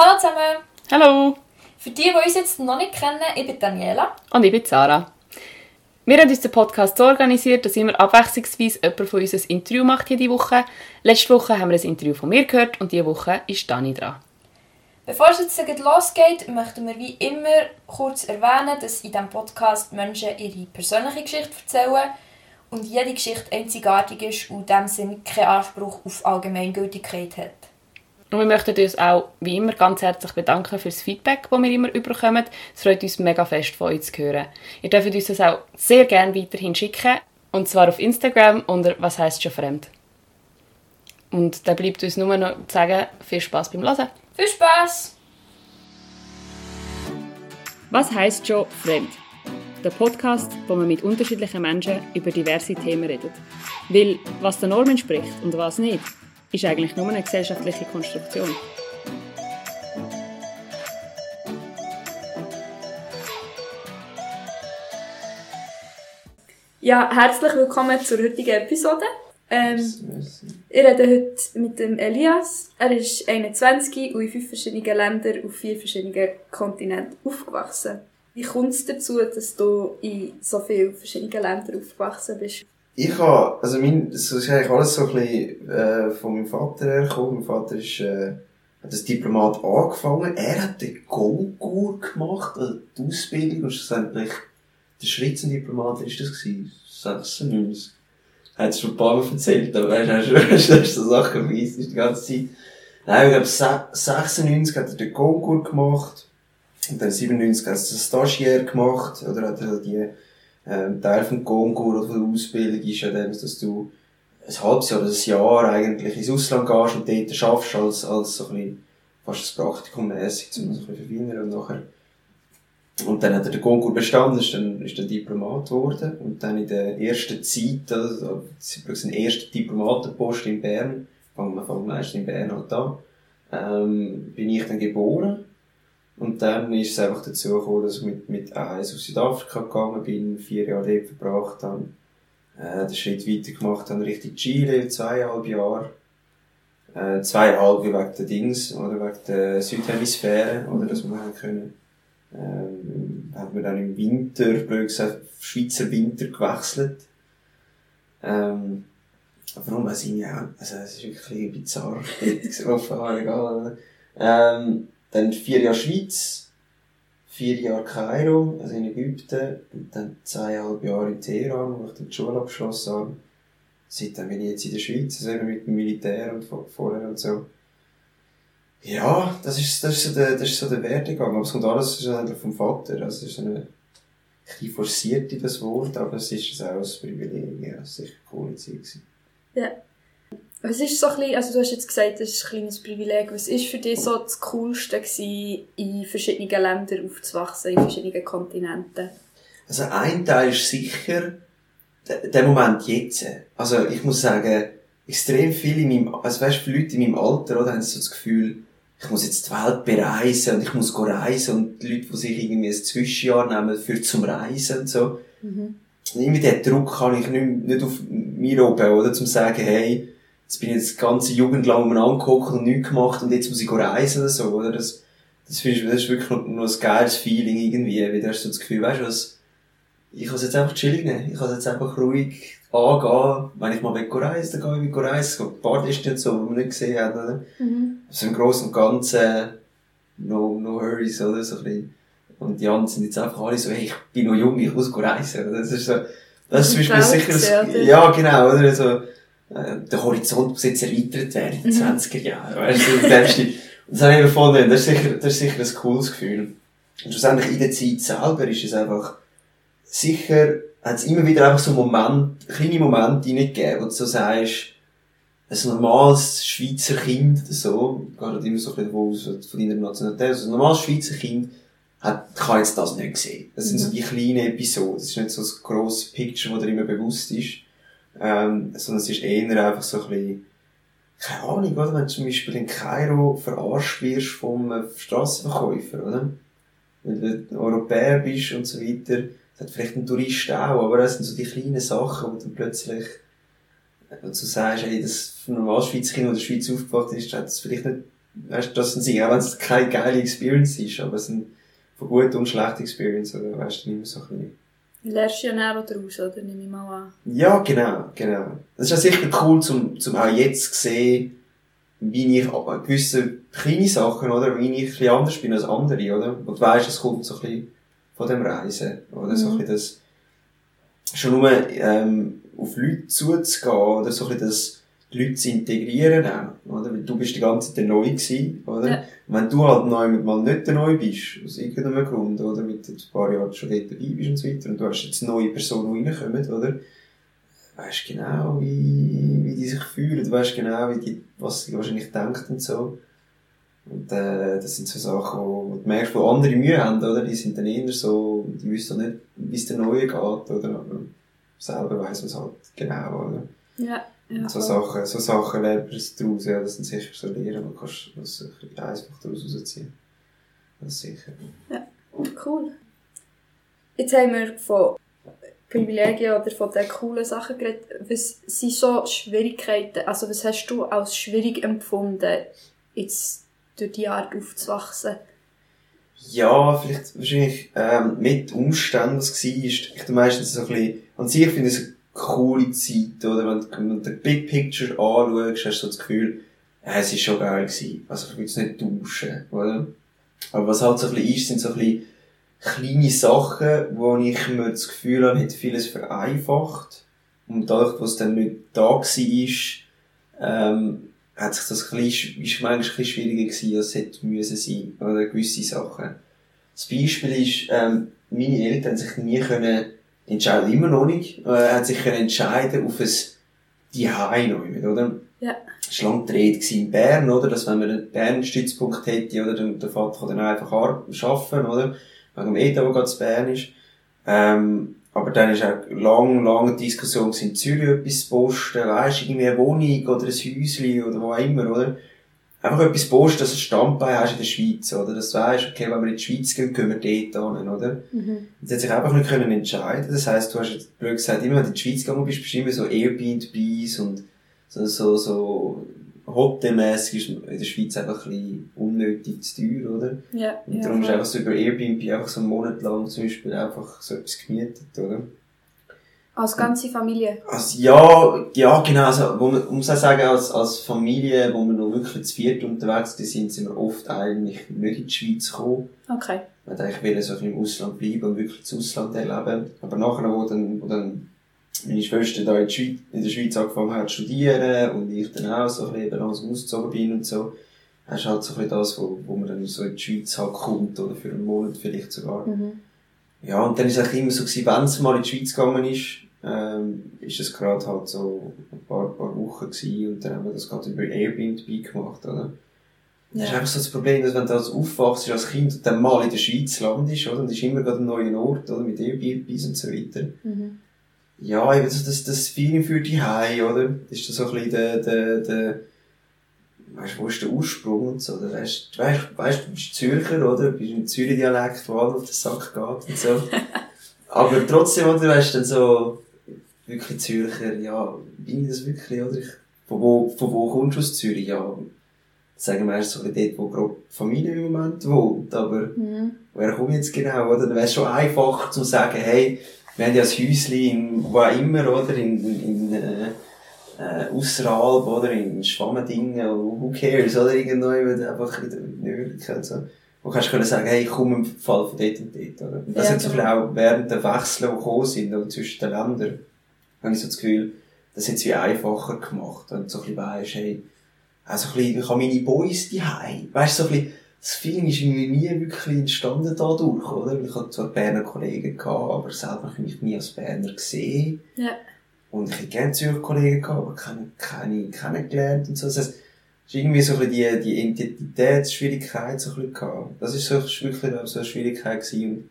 Hallo zusammen! Hallo! Für die, die uns jetzt noch nicht kennen, ich bin Daniela. Und ich bin Sarah. Wir haben uns den Podcast so organisiert, dass immer abwechslungsweise jemand von uns ein Interview macht jede Woche. Letzte Woche haben wir ein Interview von mir gehört und diese Woche ist Dani dran. Bevor es jetzt losgeht, möchten wir wie immer kurz erwähnen, dass in diesem Podcast Menschen ihre persönliche Geschichte erzählen und jede Geschichte einzigartig ist und in diesem Sinne keinen Anspruch auf Allgemeingültigkeit hat. Und wir möchten uns auch wie immer ganz herzlich bedanken für das Feedback, das wir immer überkommen. Es freut uns mega fest, von euch zu hören. Ihr dürft uns das auch sehr gerne weiterhin schicken. Und zwar auf Instagram unter «Was heisst schon fremd?». Und dann bleibt uns nur noch zu sagen, viel Spaß beim Hören. Viel Spaß! «Was heisst schon fremd?» Der Podcast, wo man mit unterschiedlichen Menschen über diverse Themen redet. Weil was der Norm entspricht und was nicht, ist eigentlich nur eine gesellschaftliche Konstruktion. Ja, herzlich willkommen zur heutigen Episode. Ähm, ich rede heute mit dem Elias. Er ist 21 und in fünf verschiedenen Ländern auf vier verschiedenen Kontinenten aufgewachsen. Wie kommt es dazu, dass du in so vielen verschiedenen Ländern aufgewachsen bist? Ich habe, also mein, das ist eigentlich alles so ein bisschen, äh, von meinem Vater hergekommen. Mein Vater ist, äh, hat als Diplomat angefangen. Er hat den Golgur gemacht, also die Ausbildung, und schlussendlich, der zum Diplomat, ist das gewesen? 96. Hat es schon ein paar Mal erzählt, aber weißt du, hast du so Sachen vergessen, die ganze Zeit. Nein, ich glaube, 96 hat er den Golgur gemacht. Und dann 97 hat er den Stagiaire gemacht, oder hat er die, ähm, Teil vom Kongur oder von der Ausbildung ist ja dann, dass du ein halbes Jahr oder ein Jahr eigentlich ins Ausland gehst und dort schaffst als, als so ein bisschen, fast ein Praktikum mässig, um das ein bisschen verfeinern und nachher und dann hat er den Konkur bestanden, ist dann, ist dann Diplomat geworden. Und dann in der ersten Zeit, also, das ein erster Diplomatenpost in Bern, fangen wir meistens in Bern halt an, ähm, bin ich dann geboren. Und dann ist es einfach dazu gekommen, dass ich mit, mit eins auf Südafrika gegangen bin, vier Jahre dort verbracht habe, äh, den Schritt weiter gemacht habe, Richtung Chile, zweieinhalb Jahre. Äh, zweieinhalb wegen der Dings, oder wegen der Südhemisphäre, oder, dass wir haben können, ähm, haben wir dann im Winter, blöd gesagt, Schweizer Winter gewechselt. Ähm, warum weiß ich also, es ist wirklich bizarr, egal, ähm, dann vier Jahre Schweiz, vier Jahre Kairo, also in Ägypten, und dann zweieinhalb Jahre in Teheran, wo ich dann die Schule abgeschlossen habe. Seitdem bin ich jetzt in der Schweiz, also mit dem Militär und vorher und so. Ja, das ist, das ist so der, das ist so der Werdegang. Aber es kommt alles eigentlich vom Vater. Also es ist eine, ein forciert in das Wort, aber es ist auch ein Privileg. Ja, es war sicher eine coole Zeit. Ja. Was ist so ein bisschen, also du hast jetzt gesagt, das ist ein kleines Privileg. Was ist für dich so das Coolste gewesen, in verschiedenen Ländern aufzuwachsen, in verschiedenen Kontinenten? Also ein Teil ist sicher der, Moment jetzt. Also ich muss sagen, extrem viele in meinem, also weißt, viele Leute in meinem Alter, oder, haben so das Gefühl, ich muss jetzt die Welt bereisen und ich muss go reisen und die Leute, die sich irgendwie ein Zwischenjahr nehmen für zum Reisen und so. Mhm. Irgendwie den Druck kann ich nicht, nicht auf mir oben, oder, zum sagen, hey, jetzt bin ich jetzt die ganze Jugend lang umeinander gehockt und nichts gemacht und jetzt muss ich reisen oder so, oder? Das, das, finde ich, das ist wirklich noch, noch ein geiles Feeling irgendwie, weil du hast so das Gefühl, weißt du was, ich kann es jetzt einfach chillig nehmen, ich kann es jetzt einfach ruhig angehen, wenn ich mal will reisen, dann gehe ich reisen, ein paar Distance, so, die wir nicht gesehen haben, oder? Mhm. Also im Großen und Ganzen, no, no hurries, oder? So ein bisschen. Und die anderen sind jetzt einfach alle so, hey, ich bin noch jung, ich muss reisen, oder? Das ist so, das ist zum Beispiel sicher, ja, genau, oder? So, äh, der Horizont muss jetzt erweitert werden in den mhm. 20er Jahren. Weißt du, das, das habe ich gefunden, das ist sicher, das ist sicher ein cooles Gefühl. Und schlussendlich in der Zeit selber ist es einfach, sicher, hat es immer wieder einfach so Moment, kleine Momente reingegeben, wo du so sagst, ein normales Schweizer Kind, so, gerade immer so ein bisschen von deiner Nationalität, also ein normales Schweizer Kind, hat, kann jetzt das nicht sehen. Das sind so mhm. die kleinen Episoden. Das ist nicht so das grosse Picture, das dir immer bewusst ist. Ähm, sondern es ist eher einfach so ein bisschen, keine Ahnung, oder? Wenn du zum Beispiel in Kairo verarscht wirst vom äh, Strassenverkäufer, oder? Wenn du Europäer bist und so weiter, das hat vielleicht ein Tourist auch, aber das sind so die kleinen Sachen, wo du plötzlich, wenn du sagst, hey, das von einem Schweizer Kind, das in der Schweiz aufgewacht ist, hat es vielleicht nicht weißt, das sind sie, auch wenn es keine geile Experience ist, aber es sind von guten und schlechten Experience, oder, weißt du, nicht mehr so ein bisschen. Lernst du ja näher daraus, oder? Nehme ich mal an. Ja, genau, genau. Das ist ja sicher cool, zum, zum auch jetzt zu sehen, wie ich gewisse kleine Sachen, oder, wie ich ein anders bin als andere, oder? Und du weisst, es kommt so ein bisschen von dem Reisen, oder? So ein Mhm. bisschen das, schon nur, ähm, auf Leute zuzugehen, oder so ein bisschen das, die Leute zu integrieren auch, oder? Weil du bist die ganze Zeit der Neu gewesen, oder? Ja. Wenn du halt neu mal nicht Neu bist, aus irgendeinem Grund, oder? Mit ein paar Jahren schon dort dabei bist und so weiter, und du hast jetzt neue Personen, reinkommen, oder? Weißt genau, wie, wie die sich fühlen, du weißt genau, wie die, was sie wahrscheinlich denken und so. Und, äh, das sind so Sachen, wo du merkst, wo andere Mühe haben, oder? Die sind dann eher so, die wissen nicht, wie es der Neue geht, oder? Aber selber weiss man es halt genau, oder? Ja. Ja so. Sachen, so Sachen lernt man daraus, ja, das sind sicher so Lehren, du kannst das sicher einfach daraus rausziehen. Das ist sicher. Cool. Jetzt haben wir von Privilegien oder von den coolen Sachen geredet. Was sind so Schwierigkeiten, also was hast du als schwierig empfunden, jetzt durch die Art aufzuwachsen? Ja, vielleicht wahrscheinlich ähm, mit Umständen, was es war. Ich meistens so ein bisschen, an sich finde ich es coole Zeit, oder? Wenn, du- wenn du den Big Picture anschaust, hast du das Gefühl, ja, es ist schon geil gewesen. Also ich will es nicht tauschen, oder? Aber was halt so ein bisschen ist, sind so ein bisschen kleine Sachen, wo ich mir das Gefühl habe, hat vieles vereinfacht. Und dadurch, was dann nicht da war, ähm, hat sich das ein bisschen, ist manchmal ein bisschen schwieriger gewesen, als es hätte müssen sein, oder gewisse Sachen. Das Beispiel ist, ähm, meine Eltern haben sich nie können entscheiden, immer noch nicht, äh, haben sich können entscheiden auf ein Zuhause noch, oder? Ja. Es war lange die Rede in Bern, oder? Dass wenn man einen Bern-Stützpunkt hätte, oder? Dann, der Vater kann dann einfach ar- arbeiten, oder? Wegen dem ETA, der gerade in Bern ist. Ähm, aber dann ist auch lang, lange Diskussion in Zürich etwas zu posten, weisst, irgendwie eine Wohnung oder ein Häuschen oder wo auch immer, oder? Einfach etwas posten, dass du ein Standbein hast in der Schweiz, oder? Dass du weisst, okay, wenn wir in die Schweiz gehen, gehen wir dort hin, oder? Mhm. Sie hat sich einfach nicht können entscheiden. Das heisst, du hast jetzt blöd gesagt, immer wenn du in die Schweiz gegangen bist, bist du immer so Airbnbs und so, so, so Hotelmässig ist in der Schweiz einfach ein bisschen unnötig zu teuer, oder? Ja, Und ja, darum ist voll. einfach so über Airbnb einfach so einen Monat lang zum Beispiel einfach so etwas gemietet, oder? Als ganze Familie. Also, ja, ja, genau, also, wo man, muss auch sagen, als, als Familie, wo wir noch wirklich zu viert unterwegs sind, sind wir oft eigentlich nicht in die Schweiz gekommen. Okay. Wir wollten eigentlich wollen so ein bisschen im Ausland bleiben und wirklich das Ausland erleben. Aber nachher, wo dann, wo dann meine Schwester da in, die Schweiz, in der Schweiz angefangen hat zu studieren und ich dann auch so ein bisschen eben langsam ausgezogen bin und so, hast du halt so ein bisschen das, wo, wo man dann so in die Schweiz halt kommt oder für einen Monat vielleicht sogar. Mhm. Ja, und dann ist es eigentlich immer so gewesen, wenn es mal in die Schweiz gegangen ist, ähm, ist es gerade halt so ein paar, paar Wochen gewesen und dann haben wir das gerade über Airbnb gemacht, oder? Das ist Ja. einfach so das Problem, dass wenn du als aufwachst als Kind und dann mal in der Schweiz landest, oder? Und das ist immer gerade ein neuer Ort, oder? Mit Airbnbs und so weiter. Mhm. Ja, eben das, das, das Feeling für die Hause, oder? Das ist so ein bisschen der, der, der, weißt wo ist der Ursprung und so, oder? Weißt du, weißt, weißt, du bist Zürcher, oder? Du bist im Zürich-Dialekt, wo alles auf den Sack geht und so. Aber trotzdem, oder? Weißt du, dann so, wirklich Zürcher, ja, bin ich das wirklich, oder? Ich, von wo, von wo kommst du aus Zürich? Ja, sagen wir erst so dort, wo gerade die Familie im Moment wohnt, aber, Mhm. Woher komme ich jetzt genau, oder? Dann wäre es schon einfach zu sagen, hey, wir haben ja ein Häuschen in, wo auch immer, oder? In, in, in äh, äh, Ausseralb, oder? In Schwammendingen, who cares, oder? Irgendwo, einfach in der Möglichkeit, so. Wo kannst du können sagen, hey, ich komme im Fall von dort und dort, oder? Und das Ja, hat so viel auch während der Wechsel, die gekommen sind, oder zwischen den Ländern, habe ich so das Gefühl, das hat es wie einfacher gemacht, wenn du so ein bisschen weisst, hey, also ein bisschen, ich habe meine Boys die Weißt du, so ein bisschen, das Feeling ist irgendwie nie wirklich entstanden dadurch, oder? Ich hatte zwar Berner Kollegen gehabt, aber selber habe ich mich nie als Berner gesehen. Ja. Und ich hätte gerne Zürcher Kollegen gehabt, aber keine, keine kennengelernt und so. Das heißt, es ist irgendwie so ein bisschen die, die Identitätsschwierigkeit so ein bisschen gehabt. Das ist so wirklich so eine Schwierigkeit gewesen. Und,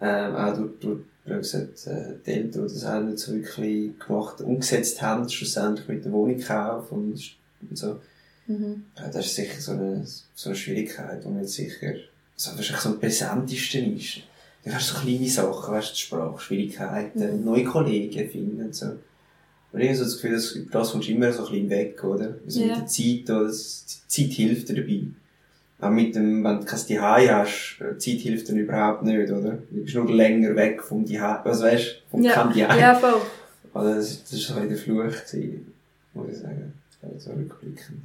ähm, auch durch, durch, wie gesagt, äh, die Eltern, die das auch nicht so wirklich gemacht, umgesetzt haben, schlussendlich mit der Wohnungskauf und, und so. Mhm. Das ist sicher so eine, so eine Schwierigkeit, die man jetzt sicher, also wahrscheinlich so am präsentesten ist. Du hast so kleine Sachen, weißt du, Sprachschwierigkeiten, Mhm. neue Kollegen finden und so. Und irgendwie so das Gefühl, dass über das kommst du immer so ein bisschen weg, oder? Also Ja. mit der Zeit, oder? Die Zeit hilft dir dabei. Auch mit dem, wenn du kein Zuhause hast, äh, Zeit hilft dir überhaupt nicht, oder? Du bist nur länger weg vom Zuhause, also weißt du, vom Ja, kein Zuhause. ja, voll. Also das, das ist so der Fluch gewesen, muss ich sagen. Also so rückblickend.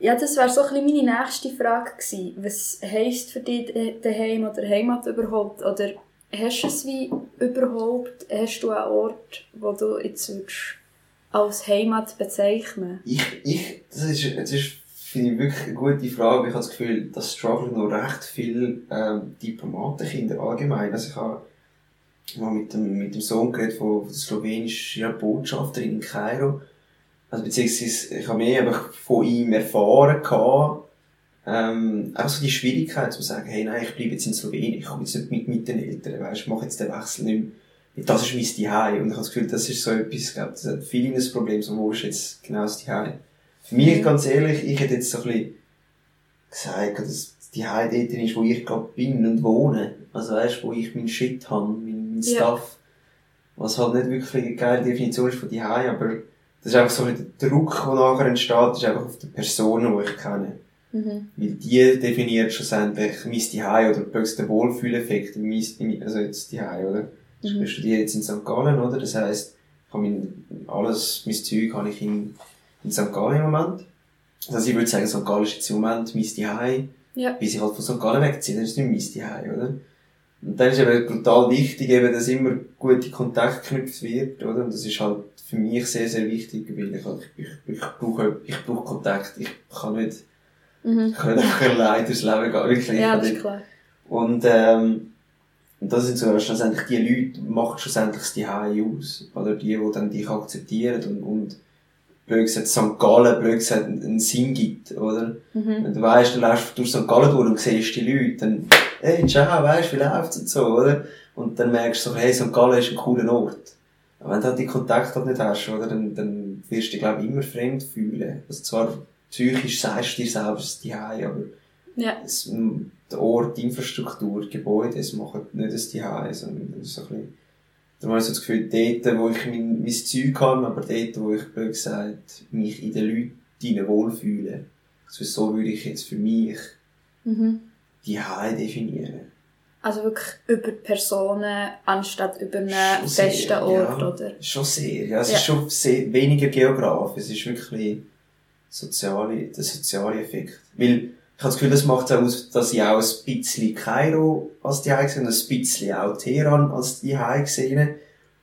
Ja, das wäre so ein bisschen meine nächste Frage gewesen. Was heisst für dich äh, daheim oder Heimat überhaupt? Oder hast du es wie überhaupt, hast du einen Ort, wo du jetzt als Heimat bezeichnen Ich, ich, das ist, das ist, finde ich wirklich eine gute Frage. Ich habe das Gefühl, das strugglen noch recht viele, ähm, Diplomatenkinder allgemein. Also ich habe mal mit dem, mit dem Sohn geredet von, von der slowenischen Botschafterin in Kairo. Also beziehungsweise, ich habe mehr einfach von ihm erfahren gehabt, ähm, auch so die Schwierigkeit zu sagen, hey, nein, ich bleibe jetzt in Slowenien, ich komme jetzt nicht mit, mit den Eltern, weißt, ich mache jetzt den Wechsel nicht mehr. Das ist mein Zuhause. Und ich habe das Gefühl, das ist so etwas, ich glaube, das hat viele ein Problem, so, wo ist jetzt genau das Zuhause? Für mich, ganz ehrlich, ich hätte jetzt so ein bisschen gesagt, dass die Heim dort ist, wo ich gerade bin und wohne. Also weißt, wo ich meinen Shit habe, mein, mein Ja. Stuff. Was halt nicht wirklich eine geile Definition ist von die Heim, aber das ist einfach so ein der Druck, der nachher entsteht, ist einfach auf die Personen, die ich kenne. Mhm. Weil die definiert schlussendlich mein Zuhause oder den Wohlfühleffekt, also jetzt Zuhause, oder? Ich Mhm. studiere jetzt in St. Gallen, oder? Das heisst, ich habe mein, alles, mein Zeug habe ich in, in St. Gallen im Moment. Also ich würde sagen, St. Gallen ist jetzt im Moment mein Zuhause. Ja. Bis ich halt von St. Gallen wegziehe, dann ist es nicht mein Zuhause, oder? Und dann ist eben brutal wichtig, eben, dass immer gute Kontakt geknüpft wird, oder? Und das ist halt für mich sehr, sehr wichtig, weil ich, halt, ich, ich, ich brauche, ich brauche Kontakt. Ich kann nicht, Mhm. ich kann nicht einfach allein durchs Leben gehen, wirklich. Ich Ja, das nicht- ist klar. und, ähm, und das sind so schlussendlich die Leute, die machen schlussendlich das Zuhause aus. Oder die, die dann dich akzeptieren und, und blöd gesagt, St. Gallen, blöd gesagt, einen Sinn gibt, oder? Mhm. Wenn du weißt, du läufst durch St. Gallen durch und siehst die Leute, dann, hey, ciao, weißt, wie läuft's und so, oder? Und dann merkst du so, hey, St. Gallen ist ein cooler Ort. Aber wenn du halt die Kontakte halt nicht hast, oder, dann, dann wirst du dich, glaube ich, immer fremd fühlen. Also zwar psychisch sagst du dir ist die aber Ja. es, der Ort, die Infrastruktur, die Gebäude, es machen nicht das Zuhause, sondern so ein bisschen, darum habe ich so das Gefühl, dort, wo ich mein, mein Zeug habe, aber dort, wo ich, blöd gesagt, mich in den Leuten wohlfühle. Also so würde ich jetzt für mich Mhm. die Zuhause definieren. Also wirklich über Personen anstatt über einen Schon sehr, festen Ort, ja. oder? Schon sehr, ja. Es Ja. ist schon sehr, weniger Geograf. Es ist wirklich soziale, der soziale Effekt. Weil, ich habe das Gefühl, das macht es auch aus, dass ich auch ein bisschen Kairo als die gesehen und ein bisschen auch Teheran als die gesehen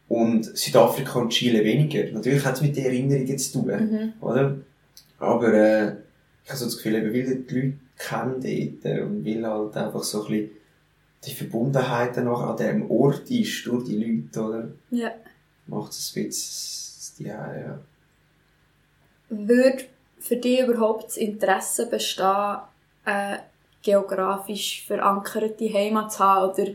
und Südafrika und Chile weniger. Natürlich hat es mit den Erinnerungen zu tun, Mhm. oder? Aber, äh, ich habe so das Gefühl, eben, weil die Leute kennen dort äh, und weil halt einfach so ein bisschen die Verbundenheit dann noch an dem Ort ist, durch die Leute, oder? Ja. macht es ein bisschen, ja, ja. Würde für dich überhaupt das Interesse bestehen, eine geografisch verankerte Heimat zu haben? Oder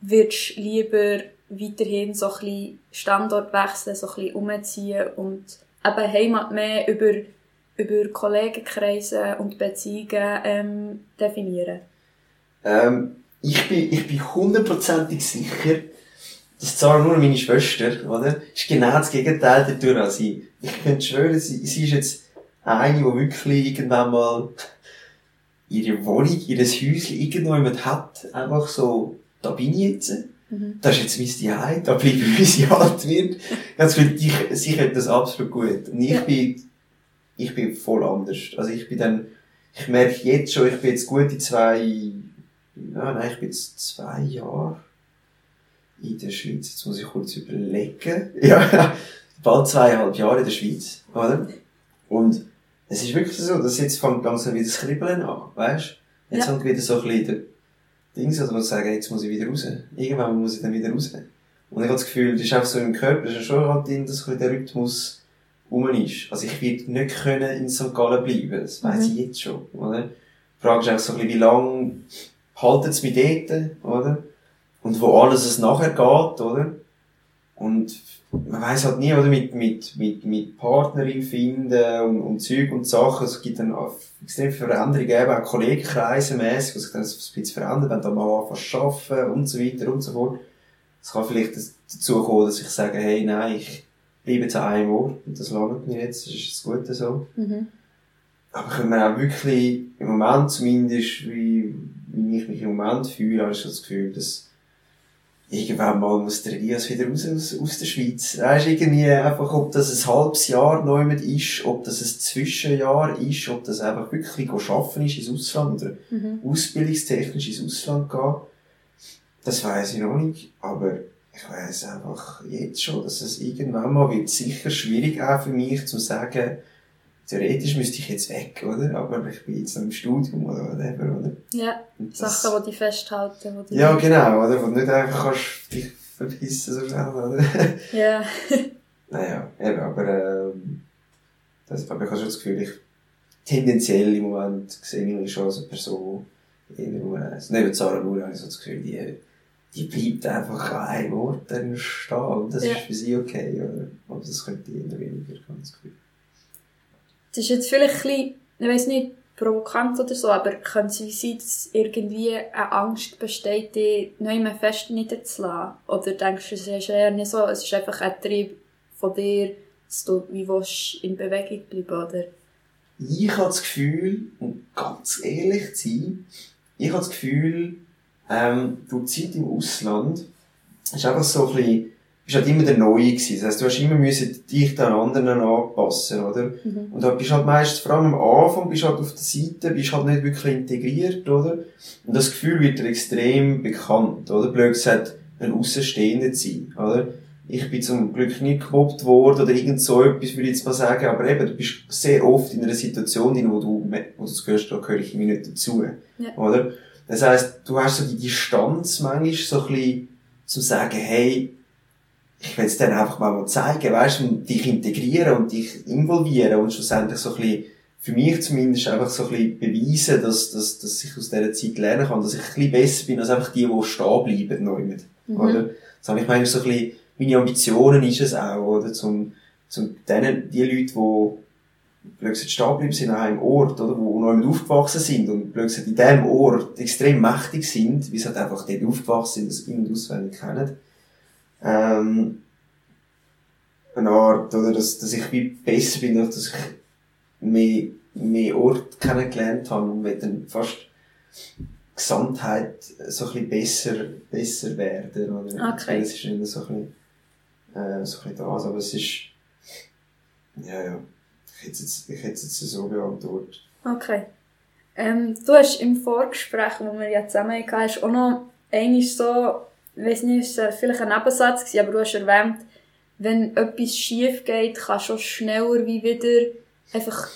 würdest du lieber weiterhin so ein bisschen Standort wechseln, so ein bisschen umziehen und eben Heimat mehr über, über Kollegenkreise und Beziehungen ähm, definieren? Ähm, ich bin, ich bin hundertprozentig sicher, dass zwar nur meine Schwester, oder? Ist genau das Gegenteil dadurch als ich. Ich könnte schwören, sie, sie ist jetzt eine, die wirklich irgendwann mal ihre Wohnung, ihr Häuschen irgendwo jemand hat, einfach so, da bin ich jetzt. Mhm. Das ist jetzt mein Zuhause, da bleibe ich, bis ich alt wird. Ganz für dich, sie können das absolut gut. Und ich Ja. bin, ich bin voll anders. Also ich bin dann, ich merke jetzt schon, ich bin jetzt gute zwei, ja, nein, ich bin jetzt zwei Jahre in der Schweiz. Jetzt muss ich kurz überlegen. Ja, bald zweieinhalb Jahre in der Schweiz, oder? Und es ist wirklich so, dass jetzt fängt langsam wieder das Kribbeln an, weißt? Jetzt Ja. fängt wieder so ein bisschen der Dings, also man sagen, jetzt muss ich wieder raus. Irgendwann muss ich dann wieder raus. Und ich habe das Gefühl, das ist einfach so im Körper, das ist schon halt drin, dass der Rhythmus rum ist. Also ich werde nicht können in St. Gallen bleiben, das weiss Mhm. ich jetzt schon, oder? Die Frage ist einfach so ein bisschen, wie lange haltet es mich dort, oder? Und wo alles es nachher geht, oder? Und man weiss halt nie, oder? Mit, mit, mit, mit Partnerin finden und, und Zeug und Sachen. Es gibt dann extrem Veränderungen, eben auch Kollegenkreise mässig, was sich dann ein bisschen verändert, wenn du mal anfängst arbeiten und so weiter und so fort. Es kann vielleicht dazu kommen, dass ich sage, hey, nein, ich bleibe jetzt an einem Ort und das langt mir jetzt, das ist das Gute so. Mhm. Aber können wir auch wirklich, im Moment zumindest, wie, wie ich mich im Moment fühle, habe ich das Gefühl, dass irgendwann mal muss der Elias wieder raus aus, aus der Schweiz. Weißt irgendwie einfach, ob das ein halbes Jahr neu mit ist, ob das ein Zwischenjahr ist, ob das einfach wirklich schaffen ist ins Ausland oder Mhm. ausbildungstechnisch ins Ausland gehen. Das weiß ich noch nicht, aber ich weiß einfach jetzt schon, dass es irgendwann mal wird sicher schwierig auch für mich zu sagen, theoretisch müsste ich jetzt weg, oder? Aber ich bin jetzt noch im Studium oder whatever, oder? Ja, das- Sachen, die dich festhalten. Die ja, genau, oder? Wo du nicht einfach kannst dich verpissen so schnell, oder? Ja. naja, eben, aber, ähm, das, aber ich habe schon das Gefühl, ich, tendenziell im Moment sehe ich schon als eine Person, eher umreisen. Neben Sarah Nur habe ich so das Gefühl, die, die bleibt einfach an einem Ort stehen und das Ja. ist für sie okay, oder? Aber das könnte eher weniger, habe ich das ist jetzt vielleicht ein bisschen, ich weiss nicht, provokant oder so, aber könnte es sein, dass irgendwie eine Angst besteht, dich neu mehr fest niederzulassen? Oder denkst du, es ist eher nicht so, es ist einfach ein Trieb von dir, dass du wie willst, in Bewegung bleiben, oder? Ich habe das Gefühl, um ganz ehrlich zu sein, ich habe das Gefühl, ähm, durch die Zeit im Ausland, ist einfach so ein bisschen, bist halt immer der Neue gewesen. Das heisst, du hast immer müssen dich den anderen anpassen, oder? Mhm. Und da bist halt meistens, vor allem am Anfang, bist halt auf der Seite, bist halt nicht wirklich integriert, oder? Und das Gefühl wird dir extrem bekannt, oder? Blöd gesagt, ein Außenstehender zu sein, oder? Ich bin zum Glück nicht gemobbt worden oder irgend so etwas, würde ich jetzt mal sagen, aber eben, du bist sehr oft in einer Situation drin, wo du, wo du das Gehörst, da gehöre ich irgendwie nicht dazu, Ja. oder? Das heisst, du hast so die Distanz manchmal so ein bisschen, zu sagen, hey, ich will es dann einfach mal zeigen, weißt du, und dich integrieren und dich involvieren und schlussendlich so ein bisschen, für mich zumindest einfach so ein bisschen beweisen, dass, dass, dass ich aus dieser Zeit lernen kann, dass ich ein bisschen besser bin als einfach die, die stehen bleiben, neu mit, Mhm. oder? Das habe ich manchmal so ein bisschen, meine Ambitionen ist es auch, oder? Zum, zum denen, die Leute, die, gesagt, stehen bleiben sind an einem Ort, oder? Wo neu mit aufgewachsen sind und, gesagt, in diesem Ort extrem mächtig sind, wie sie halt einfach dort aufgewachsen sind, das in- und auswendig kennen. Ähm, eine Art, oder? Dass, dass ich wie besser bin, dadurch, dass ich mehr, mehr Ort kennengelernt habe und will dann fast Gesamtheit so ein bisschen besser, besser werden, oder? Okay. Das ist immer so ein bisschen, äh, so ein bisschen das, aber es ist, ja, ja. Ich hätte es jetzt, ich hätte jetzt so beantwortet. Okay. Ähm, du hast im Vorgespräch, wo wir ja zusammen hatten, auch noch einmal so, ich weiss nicht, war vielleicht ein Nebensatz, gewesen, aber du hast erwähnt, wenn etwas schief geht, kannst du auch schneller wie wieder einfach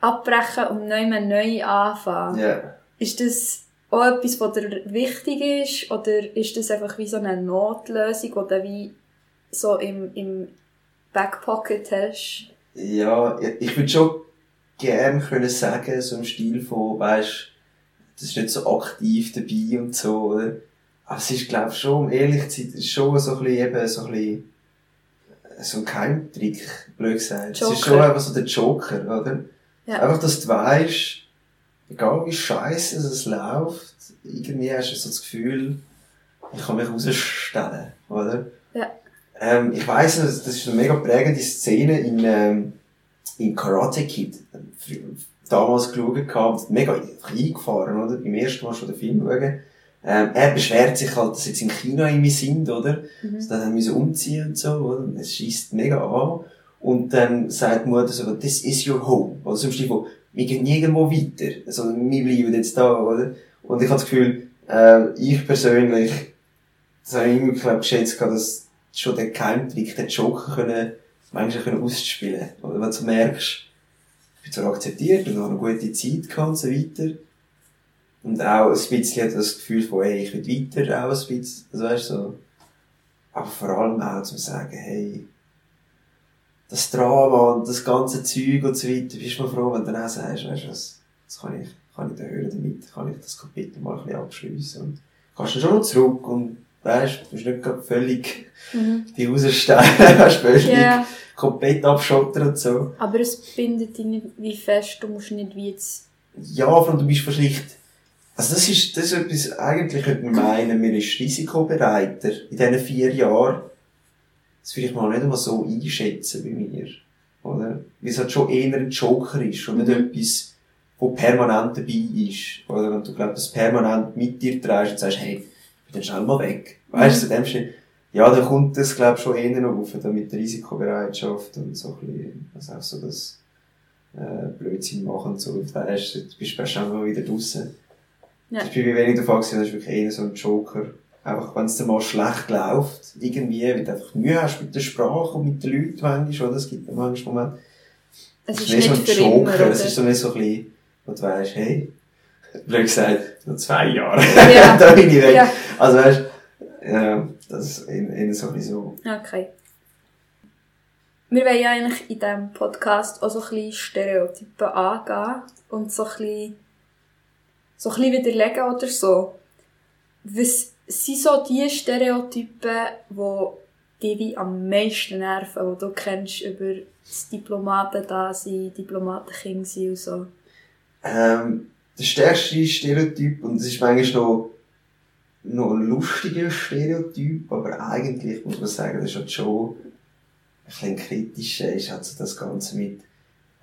abbrechen und neu neu anfangen. Ja. Ist das auch etwas, was dir wichtig ist, oder ist das einfach wie so eine Notlösung, die du wie so im, im Backpocket hast? Ja, ich würde schon gern können sagen, so im Stil von, weisst, das ist nicht so aktiv dabei und so, oder? Aber es ist, glaub schon, um ehrlich zu sein, es ist schon so ein bisschen, eben, so ein bisschen, äh, so ein Geheimtrick, blöd gesagt. Es ist Joker. schon einfach so der Joker, oder? Ja. Einfach, dass du weisst, egal wie scheiße es läuft, irgendwie hast du so das Gefühl, ich kann mich rausstellen, oder? Ja. Ähm, ich weiss, das ist eine mega prägende Szene in, ähm, in Karate Kid. Damals geschaut gehabt, mega eingefahren, oder? Beim ersten Mal schon den Film schauen. Ähm, er beschwert sich halt, dass jetzt im Kino irgendwie sind, oder? Mhm. Also dann so umziehen und so, oder? Es schießt mega an. Und dann sagt die Mutter so, this is your home. Oder zum von, wir gehen nirgendwo weiter. Also, wir bleiben jetzt da, oder? Und ich habe das Gefühl, äh, ich persönlich, das habe ich immer, glaub, geschätzt, gehabt, dass schon der Geheimtrick, den Joker können, manchmal können ausspielen. Oder wenn du merkst, ich bin zwar akzeptiert und habe eine gute Zeit gehabt und so weiter. Und auch ein bisschen das Gefühl von, hey, ich will weiter, auch ein bisschen, also weißt so. Aber vor allem auch zum sagen, hey, das Drama und das ganze Zeug und so weiter, bist du mal froh, wenn du dann auch sagst, weißt du was, das kann ich, kann ich da hören damit, kann ich das Kapitel mal ein bisschen abschliessen und kannst dann schon noch zurück und weißt, du bist nicht gerade völlig Mhm. die raussteigen, weißt, völlig Ja, komplett abschottern und so. aber es bindet dich nicht wie fest, du musst nicht wie jetzt... Ja, vor allem du bist vielleicht, also das ist, das ist etwas, eigentlich könnte man meinen, man ist risikobereiter in diesen vier Jahren. das vielleicht mal nicht einmal so einschätzen bei mir. Oder? Weil es halt schon eher ein Joker ist und nicht Mhm. etwas, wo permanent dabei ist. Oder wenn du glaubst, das permanent mit dir trägst und sagst, hey, ich bin dann schnell mal weg. Weißt du, in dem ja, dann kommt das, glaub ich, schon eher noch auf, dann mit der Risikobereitschaft und so ein bisschen, also auch so das, äh, Blödsinn machen und so, und weißt, du bist du schon mal wieder draussen. Ja. Das ist bei mir weniger der Fall das ist wirklich eher so ein Joker. Einfach, wenn es dir mal schlecht läuft, irgendwie, weil du einfach Mühe hast mit der Sprache und mit den Leuten manchmal, oder? Es gibt manchmal Momente, Es das ist mehr nicht für immer, oder? Es ist so nicht so ein bisschen, wo du weißt, hey, blöd gesagt, noch zwei Jahre. Ja. da bin ich weg. Ja, Also weißt, ja, das ist eher eher so ein bisschen so. okay. Wir wollen ja eigentlich in diesem Podcast auch so ein bisschen Stereotypen angehen und so ein bisschen, so ein bisschen widerlegen oder so. Was sind so die Stereotypen, die dich wie am meisten nerven, die du kennst über das Diplomaten da sein, Diplomatenkind sein und so? Ähm, der stärkste Stereotyp, und das ist manchmal noch, noch ein lustiger Stereotyp, aber eigentlich muss man sagen, das ist halt schon ein bisschen kritisch, ist halt so das Ganze mit,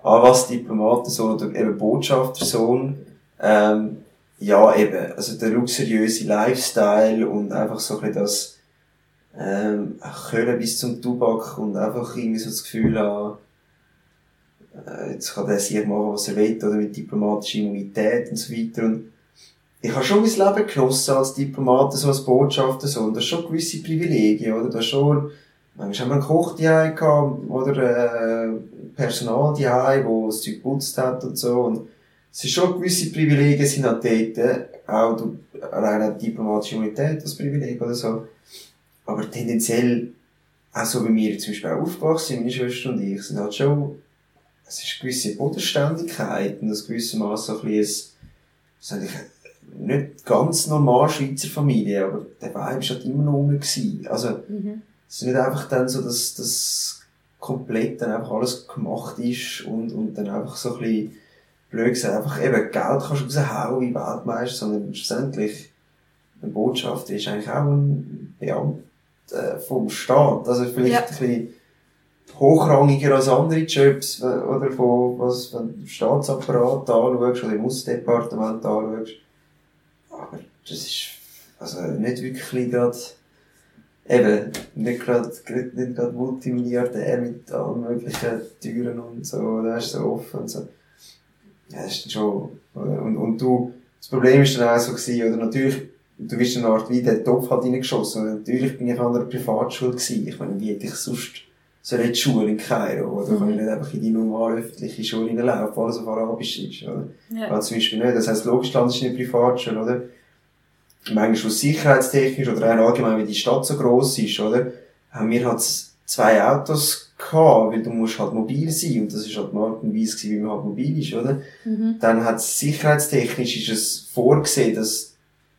ah, was Diplomaten so, oder eben Botschaftersohn, ähm, ja, eben, also der luxuriöse Lifestyle und einfach so ein bisschen das, ähm, Können bis zum Tubak und einfach irgendwie so das Gefühl haben, äh, jetzt kann der sich machen, was er will, oder mit diplomatischer Immunität und so weiter. Und ich habe schon mein Leben genossen als Diplomat, so als Botschafter, so, und das ist schon gewisse Privilegien, oder? Das ist schon, manchmal haben wir einen Koch daheim gehabt, oder, äh, Personal daheim, wo das Zeug geputzt hat und so, und es ist schon gewisse Privilegien sind halt dort, auch du, rein diplomatische Immunität, das Privileg oder so. Aber tendenziell, auch so wie wir zum Beispiel auch aufgewachsen sind, meine Schwester und ich, sind halt schon, es ist eine gewisse Bodenständigkeit und ein gewisses Maß so ein bisschen, so eigentlich nicht ganz normal Schweizer Familie, aber der Vibe war halt immer noch rum. gewesen. Also, Mhm. es ist nicht einfach dann so, dass das komplett dann einfach alles gemacht ist und, und dann einfach so ein bisschen, blöd gesagt, einfach eben Geld kannst du raushauen wie Weltmeister, sondern schlussendlich, ein Botschafter ist eigentlich auch ein Beamter äh, vom Staat. Also vielleicht Ja. ein bisschen hochrangiger als andere Jobs, äh, oder von, was, wenn du Staatsapparat anschaust, oder im Außendepartement anschaust. Aber das ist, also nicht wirklich gerade, eben, nicht gerade, nicht gerade Multimilliardär mit allen möglichen Türen und so, da ist so offen und so. Ja, das ist schon, oder? Und, und du, das Problem ist dann auch so gewesen, oder natürlich, du bist in eine Art wie der Topf hat reingeschossen, und natürlich bin ich an einer Privatschule gewesen. Ich meine, wie hätte ich sonst so eine Schule in Kairo, oder? Mhm. Kann ich nicht einfach in die normale öffentliche Schule hineinlaufen, alles auf Arabisch ist, oder? Ja. Ja, zum Beispiel nicht. Das heisst, logisch landest du in einer Privatschule, oder? Manchmal aus sicherheitstechnisch oder rein allgemein, weil die Stadt so gross ist, oder? Haben wir halt zwei Autos gehabt, weil du musst halt mobil sein und das ist halt die Art und Weise gewesen, wie man halt mobil ist, oder? Mhm. Dann hat sicherheitstechnisch ist es vorgesehen, dass,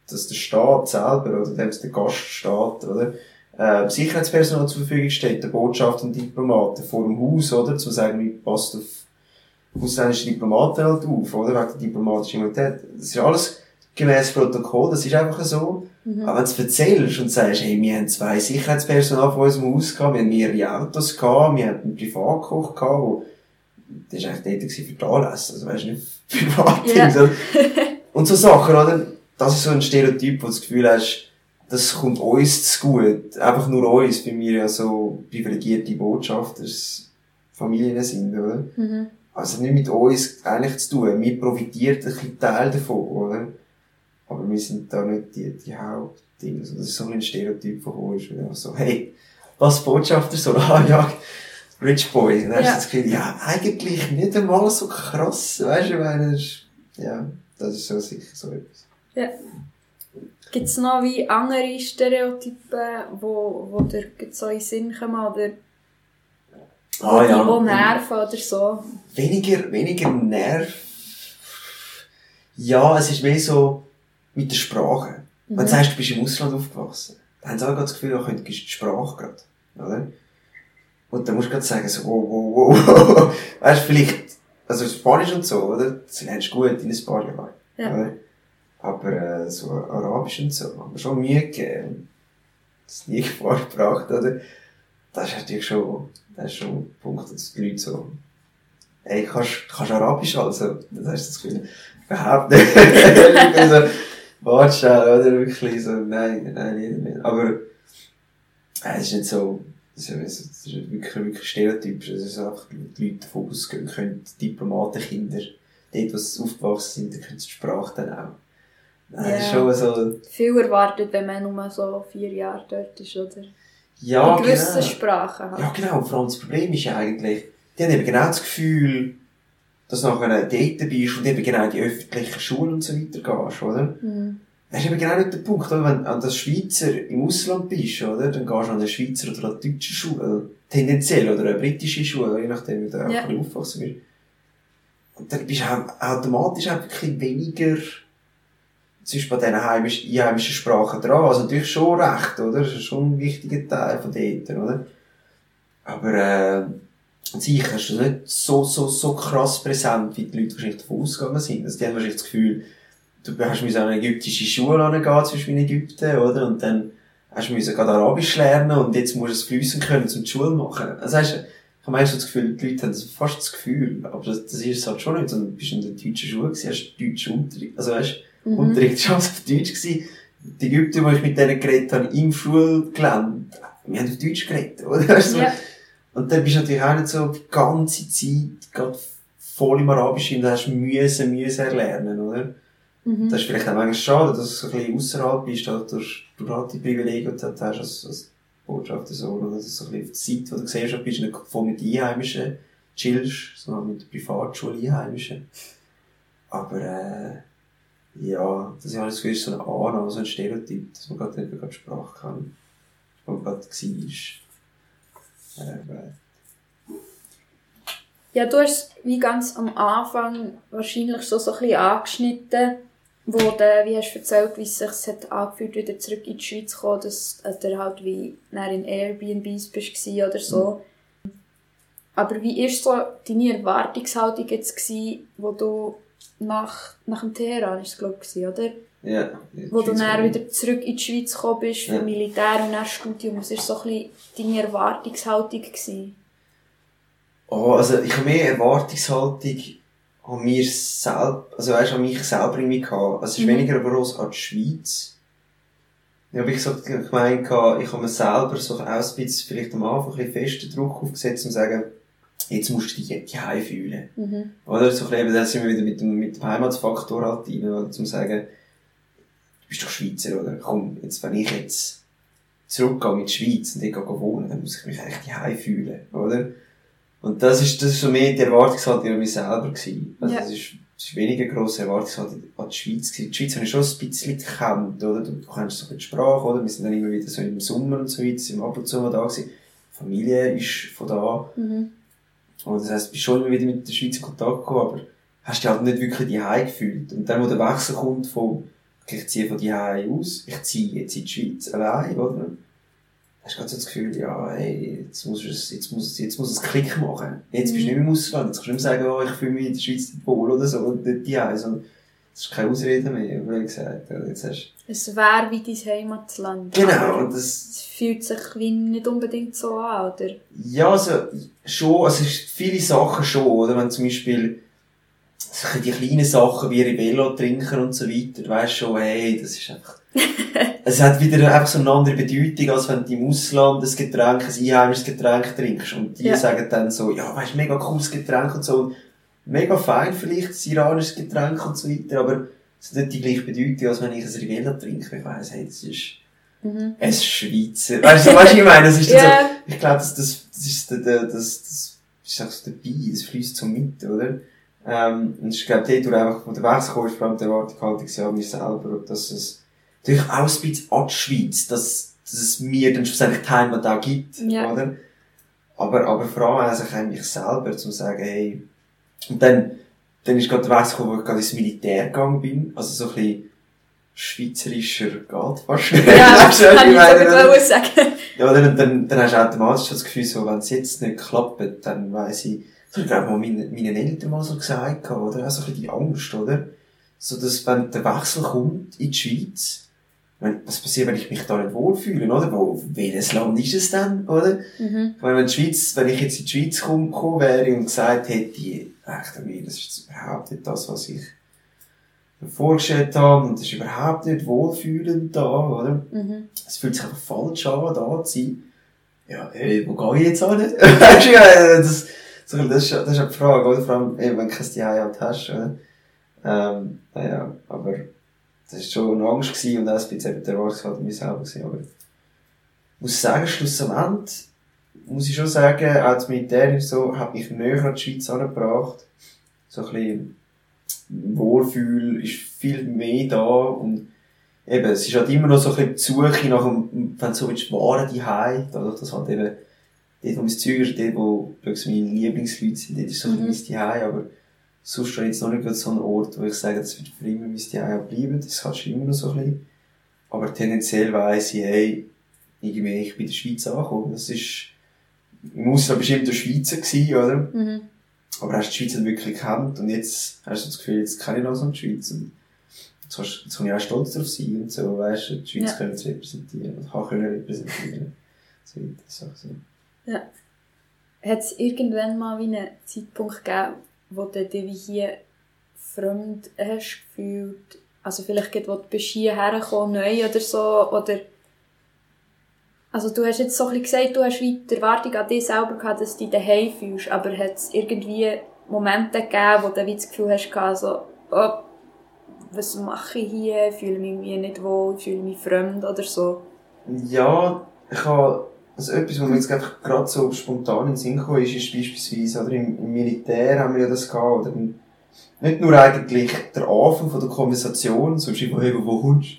dass der Staat selber, oder dem der Gaststaat, oder? Äh, Sicherheitspersonal zur Verfügung steht, der Botschafter und Diplomaten vor dem Haus, oder? Zu sagen, wie passt auf ausländische Diplomaten halt auf, oder? Wegen der diplomatischen Immunität. Das ist alles gemäß Protokoll, das ist einfach so. Mhm. Aber wenn du es erzählst und sagst, hey, wir haben zwei Sicherheitspersonal von unserem Haus gehabt, wir haben mehrere Autos gehabt, wir haben einen Privatkoch gehabt, wo, das war eigentlich dort für die Anlässe, also weisst du, nicht privat. Ja. Und so Sachen, oder? Das ist so ein Stereotyp, wo du das Gefühl hast, das kommt uns zu gut. Einfach nur uns, weil wir ja so privilegierte Botschaftersfamilien sind, oder? Mhm. Also nicht mit uns eigentlich zu tun. Wir profitieren ein bisschen Teil davon, oder? Aber wir sind da nicht die, die Hauptdinge. Das ist so ein Stereotyp von uns. Wir einfach so, hey, was Botschafter so, ah ja, Rich Boy. Und dann Ja. hast du das Gefühl, ja, eigentlich nicht einmal so krass. Weißt du, das ist, ja, das ist so sicher so etwas. Gibt es noch wie andere Stereotypen, wo, wo dir so in den Sinn kommen oder Ah, die ja. wo nerven oder so? Weniger, weniger Nerv. Ja, es ist mehr so mit der Sprache. Wenn du Mhm. sagst, du bist im Ausland aufgewachsen, dann haben sie auch das Gefühl, du könntest die Sprache gerade. Oder? Und dann musst du gerade sagen, so, wow, wow, wow. weißt du, vielleicht, also Spanisch und so, oder? Das lernst du gut in ein paar Jahren. Ja. Oder? Aber äh, so Arabisch und so, haben wir schon Mühe gegeben. Das nie Gefahr gebracht, oder? das ist natürlich schon, das ist schon ein Punkt, dass die Leute so, ey, kannst, kannst Arabisch also? Das hast du das Gefühl, überhaupt nicht. also, warte schnell, oder? Wirklich so, nein, nein, nicht, nicht. Aber, äh, es ist nicht so, das ist, wirklich, wirklich stereotypisch. Es ist einfach, die Leute davon ausgehen können, Diplomatenkinder, dort, sie aufgewachsen sind, dann können die Sprache dann auch. Das Ja. ist schon so, Viel erwartet, wenn man nur so vier Jahre dort ist, oder? ja, In gewissen genau. Sprachen halt. Ja, genau. Vor allem das Problem ist ja eigentlich, die haben eben genau das Gefühl, dass du nachher dort bist und eben genau in die öffentlichen Schulen und so weiter gehst, oder? Mhm. Das ist eben genau nicht der Punkt, oder? Wenn du an das Schweizer im Ausland bist, oder? Dann gehst du an eine Schweizer oder eine deutsche Schule. Tendenziell, oder eine britische Schule, je nachdem, wie du auch Ja. ein bisschen aufwachsen bist. Und dann bist du automatisch auch wirklich weniger, zum Beispiel bei diesen heimischen, einheimischen Sprachen dran. Also natürlich schon recht, oder? Das ist schon ein wichtiger Teil von dort, oder? Aber, äh, an sich hast du das nicht so, so, so krass präsent, wie die Leute wahrscheinlich davon ausgegangen sind. Also die haben wahrscheinlich das Gefühl, du hast müssen an eine ägyptische Schule angehen, zum Beispiel in Ägypten, oder? Und dann hast du müssen gerade Arabisch lernen und jetzt musst du es fliessen können, um die Schule machen. Also hast, du- ich habe meistens das Gefühl, die Leute haben fast das Gefühl, aber das, das ist es halt schon nicht, sondern du bist in der deutschen Schule gewesen, hast deutschen Unterricht, also weißt, Mhm. Unterricht schon auf Deutsch gewesen. Die Ägypter, wo ich mit denen geredet habe, im Schulgelände, wir haben auf Deutsch geredet, oder? Du, Ja. Und dann bist du natürlich auch nicht so die ganze Zeit gerade voll im Arabischen und hast müssen, müssen erlernen, oder? Mhm. Das ist vielleicht auch manchmal schade, dass du so ein bisschen ausserhalb bist, halt durch, durch all die Privilegien, die du hast als, als Botschafter so, oder? Dass du so ein bisschen die Zeit, wo du Gesellschaft bist, nicht voll mit Einheimischen chillst, sondern mit der Privatschule Einheimischen. Aber, äh, ja, das ist ja Gefühl, ist so eine Annahme, so ein Stereotyp, dass man gerade nicht mehr gerade Sprache kann, wo man gerade war. Äh, Ja, du hast wie ganz am Anfang wahrscheinlich schon so ein bisschen angeschnitten, wo du, wie hast du erzählt, wie es sich hat angefühlt, wieder zurück in die Schweiz zu kommen, dass du halt wie in Airbnbs bist oder so. Aber wie war so deine Erwartungshaltung jetzt gsi, wo du nach, nach dem Teheran, ist es glaube ich, oder? Ja. Wo du dann wieder zurück in die Schweiz gekommen bist für Ja. Militär und dann Studium. Was war so ein bisschen deine Erwartungshaltung gsi? Oh, also ich habe mehr Erwartungshaltung an mir selber, also weißt, an mich selber irgendwie gehabt. Also es ist Mhm. weniger groß an die Schweiz. Ich habe ich so gemeint, ich habe mir selber so auch ein bisschen, vielleicht am Anfang ein bisschen festen Druck aufgesetzt, um zu sagen, jetzt musst du dich die Heim fühlen. Mhm. Oder so ein bisschen, eben, da sind wir wieder mit dem, mit dem Heimatsfaktor halt rein, oder, zum sagen, bist doch Schweizer, oder? Komm, jetzt, wenn ich jetzt zurückgehe mit der Schweiz und ich gehe wohnen, dann muss ich mich eigentlich die Heim fühlen, oder? Und das ist, das ist so mehr die Erwartungshaltung an mich selber gewesen. Also, Ja. das ist, das ist weniger grosse Erwartungshaltung an die Schweiz gewesen. Die Schweiz habe ich schon ein bisschen gekannt, oder? Du, kennst so ein bisschen die Sprache, oder? Wir sind dann immer wieder so im Sommer und so weiter, sind ab und zu mal da gewesen. Die Familie ist von da. Mhm. Und das heisst, du bist schon immer wieder mit der Schweiz in Kontakt gekommen, aber hast dich halt nicht wirklich die gefühlt. Und dann, wo der Wechsel kommt von, ich ziehe von die aus, ich ziehe jetzt in die Schweiz allein, oder? Hast du gerade so das Gefühl, ja, hey, jetzt muss es, jetzt muss, es- jetzt muss es Klick machen. Jetzt bist du nicht mehr im Ausland. Jetzt kannst du nicht mehr sagen, oh, ich fühle mich in der Schweiz wohl oder so, und nicht die sondern das ist keine Ausrede mehr, wie gesagt. Jetzt hast Es wäre wie dein Heimatland. genau, und das, Es fühlt sich wie nicht unbedingt so an, oder? Ja, also, schon, also, viele Sachen schon, oder? Wenn zum Beispiel, so die kleinen Sachen wie Ribello trinken und so weiter, du weisst schon, hey, das ist einfach, es hat wieder einfach so eine andere Bedeutung, als wenn du im Ausland ein Getränk, ein einheimisches Getränk trinkst. Und die Ja. sagen dann so, ja, weisst, mega cooles Getränk und so, und mega fein vielleicht, ein iranisches Getränk und so weiter, aber es hat nicht die gleiche Bedeutung, als wenn ich ein Ribello trinke. Ich weiss, hey, das ist, Mhm. ein Schweizer. Weißt du, weißt du, ich meine, das ist dann so, ich glaube, das, das, das ist der, das, das ist auch so dabei, das fließt so mit, oder? Ähm, und ich glaube, dort, wo einfach von der Wechsel kommst, vor allem die Erwartungshaltung ja mir selber, und dass es natürlich auch ein bisschen an die Schweiz, dass, dass es mir dann schlussendlich die Heimat auch gibt, Ja. oder? Aber, aber vor allem also an mich selber, zum sagen, hey, und dann, dann ist gerade der Wechsel gekommen, wo ich gerade ins Militär gegangen bin, also so ein bisschen schweizerischer geht fast nicht. Ja, das kann ich sogar sagen. Ja, dann, dann, dann hast du automatisch das Gefühl, so, wenn es jetzt nicht klappt, dann weiss ich, das hab ich glaube mal meinen, meinen Eltern mal so gesagt, gehabt, oder? Auch so ein bisschen die Angst, oder? So, dass, wenn der Wechsel kommt in die Schweiz, wenn, was passiert, wenn ich mich da nicht wohlfühle, oder? Wo, welches Land ist es denn, oder? Mhm. Ich meine, wenn, die Schweiz, wenn ich jetzt in die Schweiz gekommen, wäre und gesagt hätte, echt, mir, das ist überhaupt nicht das, was ich mir vorgestellt habe, und das ist überhaupt nicht wohlfühlend da, oder? Mhm. Es fühlt sich einfach falsch an, da zu sein. Ja, ey, wo gehe ich jetzt ja, das, so, das ist, das ist eine Frage, oder? Vor allem, eben, wenn du kein Zuhause hast, oder? Ähm, naja, aber, das war schon eine Angst gewesen und auch ein bisschen eben der Erwartungshaltung mir selber gewesen, aber, ich muss sagen, schlussendlich, muss ich schon sagen, auch das Militär so, hat mich näher an die Schweiz angebracht. So ein bisschen, Wohlfühl ist viel mehr da und eben, es ist halt immer noch so ein bisschen die Suche nach dem, wenn du so willst, wahren die dadurch, dass halt eben, dort, wo mein Zeug ist, dort, wo meine Lieblingsleute sind, dort ist so ein Mhm. bisschen mein Zuhause, aber sonst ist jetzt noch nicht so ein Ort, wo ich sage, das wird für immer mein Zuhause bleiben, das kannst du immer noch so ein bisschen. Aber tendenziell weiss ich, hey, irgendwie, ich bin in der Schweiz angekommen, das ist, im Ausland bestimmt der Schweizer gewesen, oder? Mhm. Aber hast die Schweiz nicht wirklich gekannt und jetzt hast du das Gefühl, jetzt kann ich noch so die Schweiz. Und jetzt, kannst, jetzt kann ich auch stolz drauf sein und so, weißt du, die Schweiz Ja. können zu repräsentieren und kann können repräsentieren. So weiter, so, so. Hat es irgendwann mal wie einen Zeitpunkt gegeben, wo du dich hier fremd hast gefühlt? Also vielleicht gerade, wo du bist hierher gekommen, neu oder so, oder... Also du hast jetzt so ein gesagt, du hast wie die Erwartung an dich selber gehabt, dass du dich daheim fühlst, aber hat es irgendwie Momente gegeben, wo du wie das Gefühl hast, gehabt, so, oh, was mache ich hier, ich fühle mich nicht wohl, ich fühle mich fremd oder so? Ja, ich habe, also etwas, was mir jetzt gerade so spontan in den Sinn gekommen ist, ist beispielsweise, oder im, im Militär haben wir ja das gehabt, oder im, nicht nur eigentlich der Anfang von der Konversation, ist immer, hey, wo kommst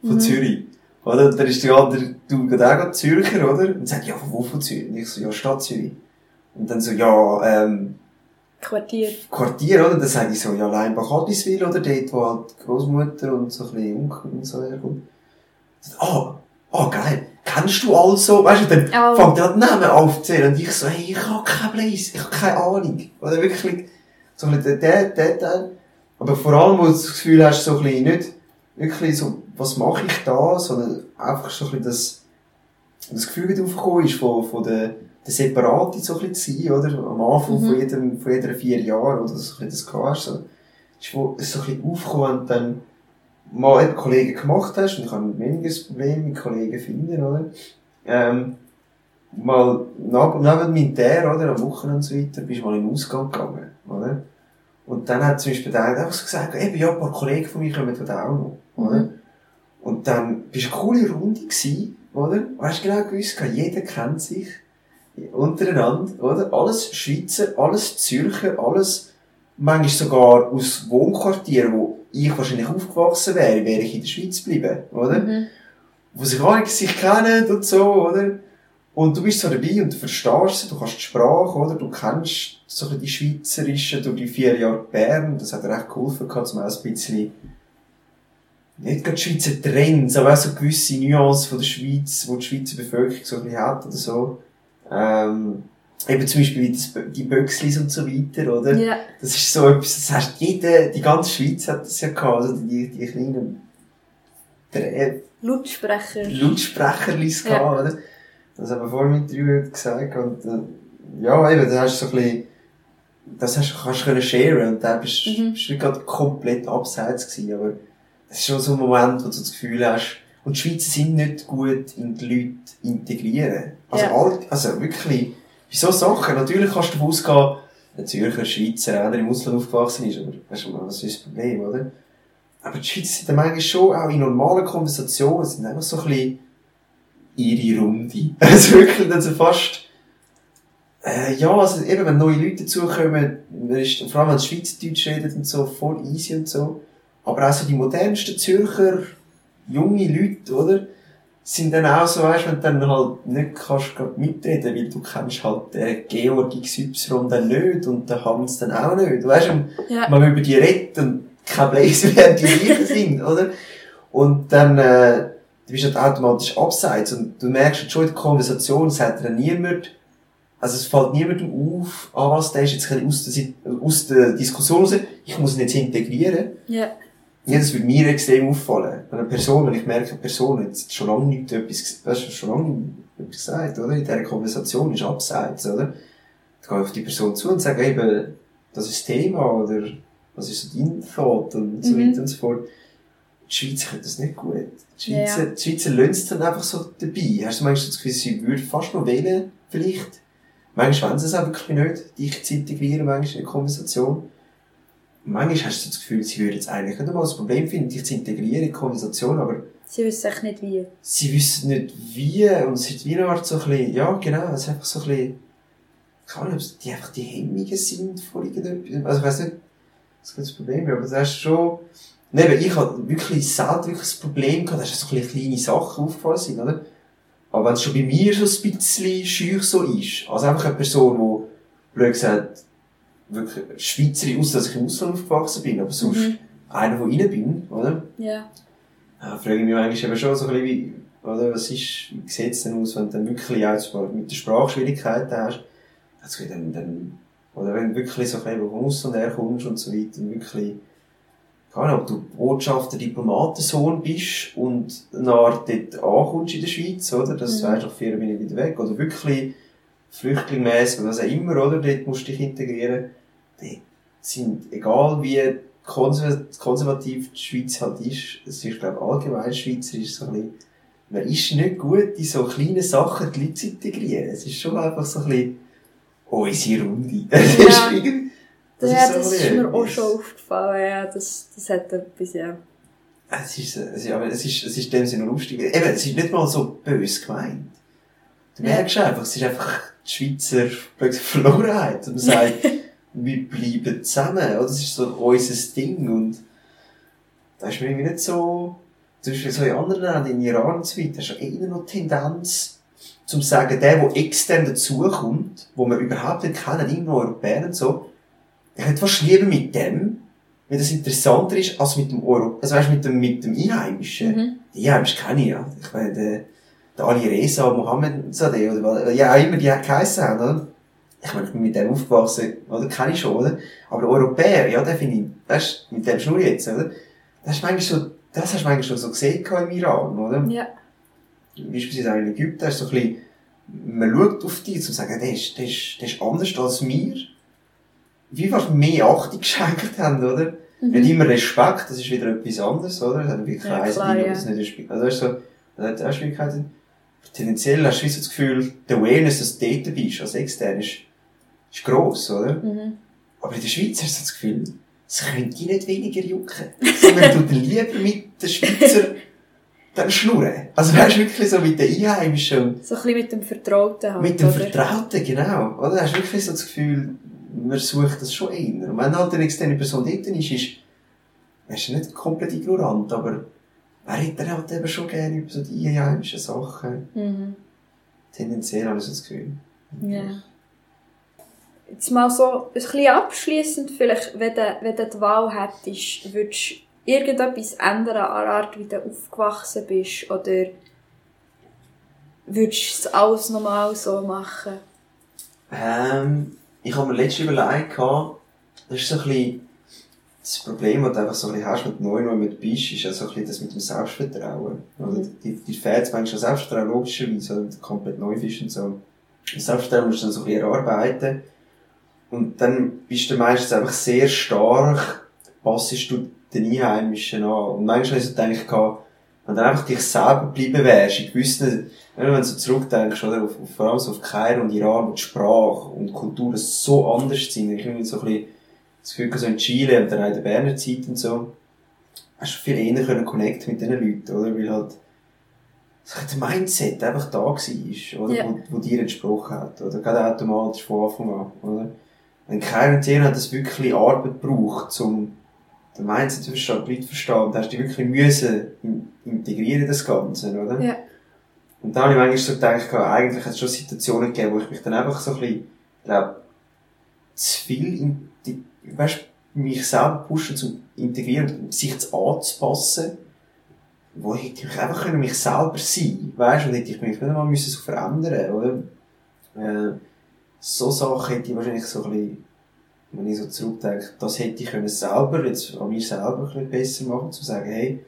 du? Von Mhm. Zürich. Oder? Dann ist der andere, du gerade auch gerade Zürcher, oder? Und sagt, ja, von wo von Zürich? Und ich so, ja, Stadt Zürich. Und dann so, ja, ähm, Quartier. Quartier, oder? Dann sage ich so, ja, Leinbach-Adliswil, oder? Dort, wo halt die Großmutter und so ein bisschen Onkel und so herkommt. Ah, ah, geil. Kennst du also, weißt du, dann Oh. fängt er an Namen aufzählen und ich so, hey, ich hab kein Blaze, ich hab keine Ahnung. Oder wirklich, so ein bisschen der, der Teil. Aber vor allem, wo du das Gefühl hast, so ein bisschen nicht, wirklich so, was mache ich da, sondern einfach so ein bisschen das, das Gefühl wieder aufgekommen ist, von, von der, der Separate so ein bisschen zu sein, oder? Am Anfang Mhm. von jedem, von jeder vier Jahren, oder so ein bisschen das gehabt hast, so. Ist wo, so ein bisschen aufgekommen und dann mal eben Kollegen gemacht hast, und ich habe weniger das Problem mit Kollegen finden, oder? Ähm, mal neben, neben Militär, oder, am Wochenende und so weiter, bist du mal in den Ausgang gegangen, oder? Und dann hat zum Beispiel der einfach so gesagt, eben, ja, ein paar Kollegen von mir kommen da auch noch, oder? Mhm. Und dann bist du eine coole Runde gewesen, oder? Du hast genau gewusst, jeder kennt sich untereinander, oder? Alles Schweizer, alles Zürcher, alles, manchmal sogar aus Wohnquartieren, wo ich wahrscheinlich aufgewachsen wäre, wäre ich in der Schweiz geblieben, oder? Mhm. Wo sich alle sich kennen und so, oder? Und du bist so dabei und du verstehst sie, du kannst die Sprache, oder? Du kennst so die Schweizerische durch die vier Jahre Bern, das hat dir echt geholfen gehabt, zum ein bisschen nicht gerade Schweizer Trends, aber auch so gewisse Nuancen von der Schweiz, wo die Schweizer Bevölkerung so ein bisschen hat oder so. Ähm, eben zum Beispiel wie das, die Böxlis und so weiter, oder? Ja. Das ist so etwas, das heißt, jede, die ganze Schweiz hat das ja gehabt, also die, die kleinen Dreh, Lautsprecher. Lautsprecherlis Ja. gehabt, oder? Das haben wir vorhin mit Interview gesagt, und, äh, ja, eben, da hast du so ein bisschen, das hast, kannst du können sharen, und da bist, Mhm. bist du nicht gerade komplett abseits gewesen, aber es ist schon so ein Moment, wo du das Gefühl hast, und die Schweizer sind nicht gut in die Leute integrieren. Also, Ja. all, also wirklich, bei so Sachen, natürlich kannst du davon ausgehen, ein Zürcher, Schweizer, einer im Ausland aufgewachsen ist, aber weißt du, was ist das Problem, oder? Aber die Schweizer sind dann manchmal schon, auch in normalen Konversationen, sind einfach so ein bisschen ihre Runde. Also wirklich, dann so fast, äh, ja, also eben, wenn neue Leute dazukommen, man ist, vor allem wenn sie Schweizerdeutsch redet und so, voll easy und so. Aber auch so die modernsten Zürcher, junge Leute, oder? Sind dann auch so, weißt, wenn du dann halt nicht kannst mitreden, weil du kennst halt den Georg XY dann nicht und den Hans dann auch nicht. Weißt du, Ja. man über die redet und kein Blaze werden die gleichen sind, oder? Und dann, äh, du bist halt automatisch abseits und du merkst schon in der Konversation, es hat dann niemand, also es fällt niemandem auf, ah was, der ist jetzt aus der, aus der Diskussion raus, ich muss ihn jetzt integrieren. Ja. Ja, das würde mir extrem auffallen. Wenn eine Person, wenn ich merke, eine Person hat schon lange nicht etwas, weißt schon lange nicht etwas gesagt, oder? In dieser Konversation ist abseits, oder? Dann gehe ich auf die Person zu und sage eben, das ist das Thema, oder was ist so dein Thought, und so Mhm. weiter und so fort. Die Schweizer können das nicht gut. Die Schweizer, Ja. die Schweizer lassen es dann einfach so dabei. Hast du manchmal das Gefühl, sie würden fast noch wählen, vielleicht? Manchmal wollen sie es auch wirklich nicht, dich zu integrieren, manchmal in der Konversation. Manchmal hast du das Gefühl, sie würden es eigentlich nicht einmal das Problem finden, dich zu integrieren in die Konversation, aber Sie wissen echt nicht wie. sie wissen nicht wie, und es ist wie eine Art so ein bisschen, ja, genau, es ist einfach so ein bisschen, keine Ahnung, ob es die einfach die Hemmungen sind von irgendetwas, also ich weiss nicht, das ist das Problem, aber das ist schon, neben, ich habe wirklich selten wirklich das Problem gehabt, dass so ein bisschen kleine Sachen aufgefallen sind, oder? Aber wenn es schon bei mir so ein bisschen schüch so ist, also einfach eine Person, die, blöd gesagt, wirklich Schweizerin aus, dass ich im Ausland aufgewachsen bin, aber sonst Mhm. einer, der rein bin, oder? Ja. Ja, frage ich mich eigentlich eben schon so ein bisschen, wie, oder, was ist, wie sieht es denn aus, wenn du dann wirklich auch mit der Sprachschwierigkeiten hast, also dann, dann, oder wenn du wirklich so ein bisschen vom Ausland herkommst und so weiter, und wirklich, keine Ahnung, ob du Botschafter, Diplomatensohn bist und Art dort ankommst in der Schweiz, oder, das Mhm. mhm. weisst du, nach vier Minuten wieder weg, oder wirklich flüchtlingmäßig, oder was auch immer, oder, dort musst du dich integrieren, dort sind, egal wie konserv konservativ die Schweiz halt ist, es ist, glaube ich, allgemein Schweizer ist so ein bisschen, man ist nicht gut, in so kleinen Sachen die Leute zu integrieren. Es ist schon einfach so ein bisschen unsere Runde. Das Ja. ist irgendwie- das ja, ist so das ist mir auch schon aufgefallen, ja, das, das hat etwas, ja. Es ist, es ist, aber es ist, es ist in dem Sinne lustig. Eben, es ist nicht mal so bös gemeint. Du merkst einfach, es ist einfach die Schweizer blöd, Verlorenheit. Und man sagt, wir bleiben zusammen, oder? Das ist so unser Ding. Und da ist mir irgendwie nicht so, zum Beispiel so in anderen Ländern, in Iran und so weiter, du eher noch Tendenz, zum zu sagen, der, der extern dazukommt, wo wir überhaupt nicht kennen, irgendwo Europäer und so, ich hätte fast lieber mit dem, wenn das interessanter ist, als mit dem Euro, also weißt, mit dem, mit dem Einheimischen. Mhm. Die Einheimischen kenne ich ja. Ich meine, Ali Reza, Mohammed Zadeh, oder was, ja, auch immer die geheissen haben, oder? Ich meine, ich bin mit dem aufgewachsen, oder? Kenne ich schon, oder? Aber der Europäer, ja, den finde ich, weißt, mit dem Schnur jetzt, oder? Das hast du manchmal schon, das hast du manchmal schon so gesehen im Iran, oder? Ja. Beispielsweise auch in Ägypten, hast du so ein bisschen, man schaut auf dich, um zu sagen, der ist, der ist, der ist anders als wir. Wie fast mehr Achtung geschenkt haben, oder? Nicht immer Respekt, das ist wieder etwas anderes, oder? Das hat wirklich Mhm. Ja, klar, ja. das nicht Respekt. Also, weißt du, so, das hat auch Schwierigkeiten. Tendenziell hast du das Gefühl, der Awareness, dass du dort bist, als extern, ist, ist gross, oder? Mhm. Aber in der Schweiz hast du das Gefühl, es könnte dich nicht weniger jucken. Sondern du lieber mit den Schweizer dann schnurren. Also du, wirklich so mit den Einheimischen So ein bisschen mit dem Vertrauten halt, mit dem oder? Vertrauten, genau. Oder? Hast du wirklich so das Gefühl, man sucht das schon eher. Und wenn halt eine externe Person dort ist, ist, er ist nicht komplett ignorant, aber er hätte halt eben schon gerne über so die einheimischen Sachen. Mhm. Tendenziell habe ich so das Gefühl. Ja. Jetzt mal so ein bisschen abschliessend, vielleicht, wenn du, wenn du die Wahl hättest, würdest du irgendetwas ändern an der Art, wie du aufgewachsen bist? Oder würdest du es alles normal so machen? Ähm, ich habe mir letztens überlegt, das ist so ein bisschen das Problem, das du einfach so ein bisschen hast mit wenn du bist, ist ja so ein bisschen das mit dem Selbstvertrauen. Oder Mhm. die, die fehlt manchmal Selbstvertrauen, logischerweise, wenn du komplett neu bist und so. Das Selbstvertrauen musst du dann so ein bisschen erarbeiten. Und dann bist du meistens einfach sehr stark, passest du den Einheimischen an. Und manchmal habe ich so gedacht, wenn du einfach dich selber bleiben wärst, in gewissen, wenn du zurückdenkst, oder, auf, vor allem so auf Kairo und Iran, wo die Sprache und Kultur so anders sind, ich habe so ein bisschen das Gefühl, so in Chile dann auch in der Berner Zeit und so, hast du viel eher können connecten mit diesen Leuten, oder, weil halt, so der Mindset einfach da war, oder, Ja. wo, wo dir entsprochen hat, oder, gerade automatisch von Anfang an, oder. Wenn Iran hat das wirklich Arbeit gebraucht, um den Mindset zu verstehen, die Leute zu verstehen, da hast du wirklich müssen in- integrieren, in das Ganze, oder? Ja. Und da habe ich manchmal so gedacht, eigentlich hat es schon Situationen gegeben, wo ich mich dann einfach so ein bisschen, glaub, zu viel weißt, mich selber pushen zum Integrieren sich zu anzupassen, wo ich hätte mich einfach können mich selber sein, weißt, und hätte ich mich nicht einmal müssen so verändern, oder? Äh, so Sachen hätte ich wahrscheinlich so ein bisschen wenn ich so zurückdenke, das hätte ich können selber, jetzt an mir selber ein bisschen besser machen, zu sagen, hey,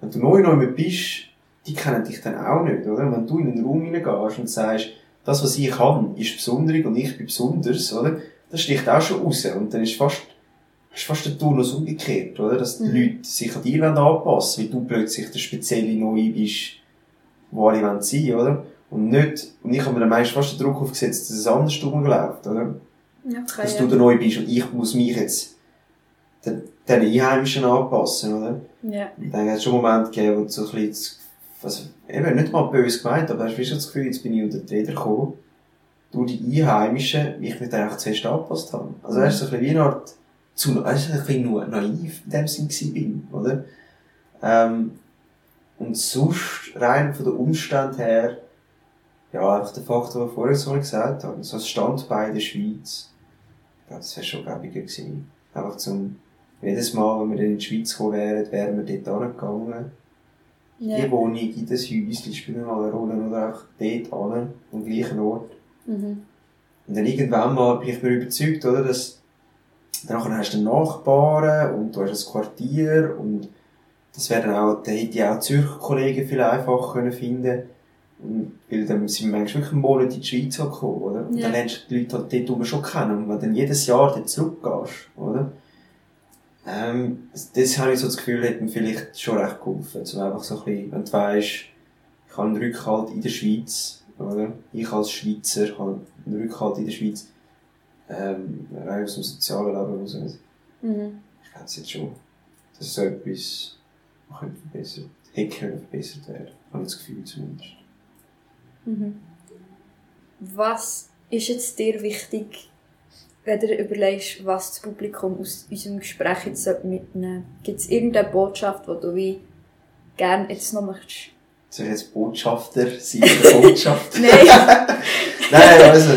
wenn du neu neu bist, die kennen dich dann auch nicht, oder? Wenn du in einen Raum hineingehst und sagst, das, was ich kann, ist besonders und ich bin besonders, oder? Das sticht auch schon raus. Und dann ist fast, ist fast der Turnus umgekehrt, oder? Dass die Mhm. Leute sich an dir anpassen weil du plötzlich der spezielle Neue bist, wo alle wollen sein, oder? Und nicht, und ich habe mir dann meistens fast den Druck aufgesetzt, dass es andersrum läuft, oder? Okay, Dass du der Neue bist und ich muss mich jetzt den, den Einheimischen anpassen, oder? ja. Und dann hat es schon Momente gegeben, wo du so ein bisschen, also, eben nicht mal böse gemeint, aber hast du schon das Gefühl, jetzt bin ich unter die Räder gekommen, durch die Einheimischen, wie ich mich dann einfach zuerst angepasst habe. Also, weißt du, so ein bisschen wie eine Art, zu, weißt du, ein bisschen nur naiv in dem Sinn bin, oder? Ähm, und sonst, rein von den Umständen her, ja, einfach der Faktor, den ich vorher so gesagt habe, so das Standbein der Schweiz, das wäre schon gäbiger gewesen. Einfach zum, jedes Mal, wenn wir dann in die Schweiz gekommen wären, wären wir dort angegangen. Ja. Die Wohnung, in das Häuschen spielen mal eine Rolle, oder einfach dort an, am gleichen Ort. Mhm. Und dann irgendwann mal bin ich mir überzeugt, oder, dass, dann hast du Nachbarn und du hast ein Quartier und das wäre dann auch, da hätte ich auch Zürcher Kollegen viel einfacher können finden und, weil dann sind wir manchmal wirklich einen Monat in die Schweiz gekommen, oder? Und Ja. dann lernst du die Leute halt dort schon kennen und wenn du dann jedes Jahr dort zurückgehst, oder? Ähm, das, habe ich so das Gefühl, hat mir vielleicht schon recht geholfen, so einfach so ein bisschen, wenn du weisst, ich habe einen Rückhalt in der Schweiz, oder? Ich als Schweizer habe einen Rückhalt in der Schweiz, ähm, rein aus dem sozialen Leben raus. Ich Mhm. glaube es jetzt schon, dass so etwas noch könnte verbessert, hätte können verbessert werden. Habe ich das Gefühl zumindest. Mhm. Was ist jetzt dir wichtig, wenn du überlegst, was das Publikum aus unserem Gespräch jetzt mitnehmen sollte? Gibt es irgendeine Botschaft, die du wie gerne jetzt noch möchtest? Soll ich jetzt Botschafter sein der Botschaft? Nein, Nein, also,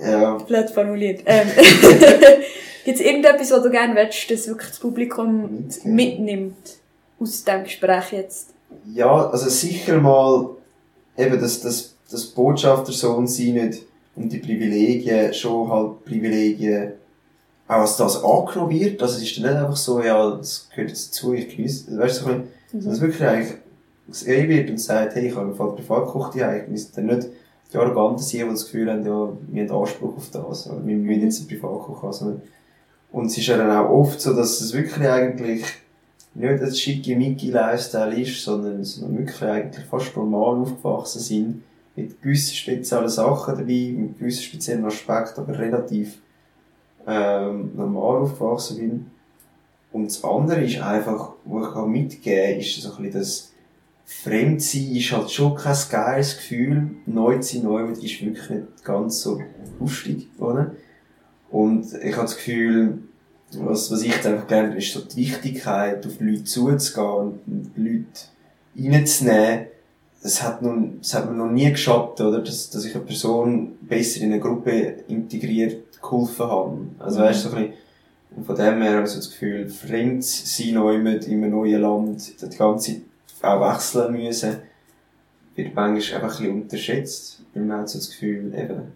ja, blöd formuliert. Ähm, Gibt es irgendetwas, was du gerne möchtest, dass wirklich das Publikum Mitnehmen. mitnimmt aus diesem Gespräch jetzt? ja, also sicher mal, eben, dass, dass, das Botschaftersohn sein nicht und die Privilegien, schon halt Privilegien, auch als das angenommen wird, also es ist dann nicht einfach so, ja, das gehört dazu, ich genieße, weißt du, so ein bisschen, Dass es wirklich eigentlich gesehen wird und sagt, hey, ich habe im Fall privat gekocht, ja, ich müssen dann nicht die Arroganten sein, die das Gefühl haben, ja, wir haben Anspruch auf das, oder wir müssen jetzt einen Privatkoch haben, sondern und es ist ja dann auch oft so, dass es wirklich eigentlich nicht ein schicke Mickey Lifestyle ist, sondern, sondern wirklich eigentlich fast normal aufgewachsen sind, mit gewissen speziellen Sachen dabei, mit gewissen speziellen Aspekten, aber relativ ähm, normal aufgewachsen bin. Und das andere ist einfach, wo ich mitgeben ist so ein bisschen das Fremdsein ist halt schon kein geiles Gefühl. Neu zu sein, neu ist wirklich nicht ganz so lustig, oder? Und ich habe das Gefühl, was, was ich jetzt einfach gerne habe, ist so die Wichtigkeit, auf die Leute zuzugehen und die Leute reinzunehmen. Das hat, nun, das hat mir noch nie geschadet, oder? Dass, dass ich eine Person besser in eine Gruppe integriert geholfen habe. Also, weißt du, so ein bisschen, und von dem her habe ich so das Gefühl, fremd sein neu in einem neuen Land, die ganze Zeit auch wechseln müssen, wird manchmal einfach ein bisschen unterschätzt. Weil man hat so das Gefühl, eben,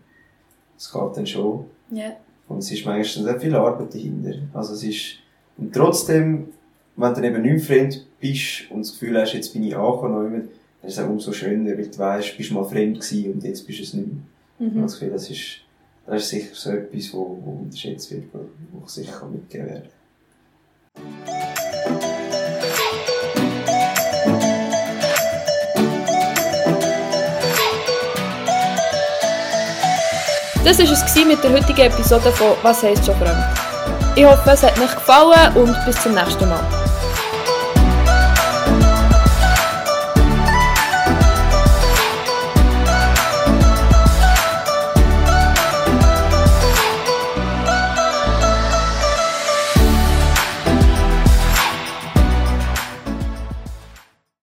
es geht dann schon. Ja. Und es ist manchmal sehr viel Arbeit dahinter. Also es ist, und trotzdem, wenn du eben nicht fremd bist und das Gefühl hast, jetzt bin ich angekommen, dann ist es auch umso schöner, weil du weißt, bist mal fremd gewesen und jetzt bist du es nicht mehr. Mhm. das Gefühl, das ist, das ist sicher so etwas, wo, wo unterschätzt wird, wo, wo ich sicher kann mitgeben werden. Das war es mit der heutigen Episode von «Was heisst schon fremd?». Ich hoffe, es hat euch gefallen und bis zum nächsten Mal.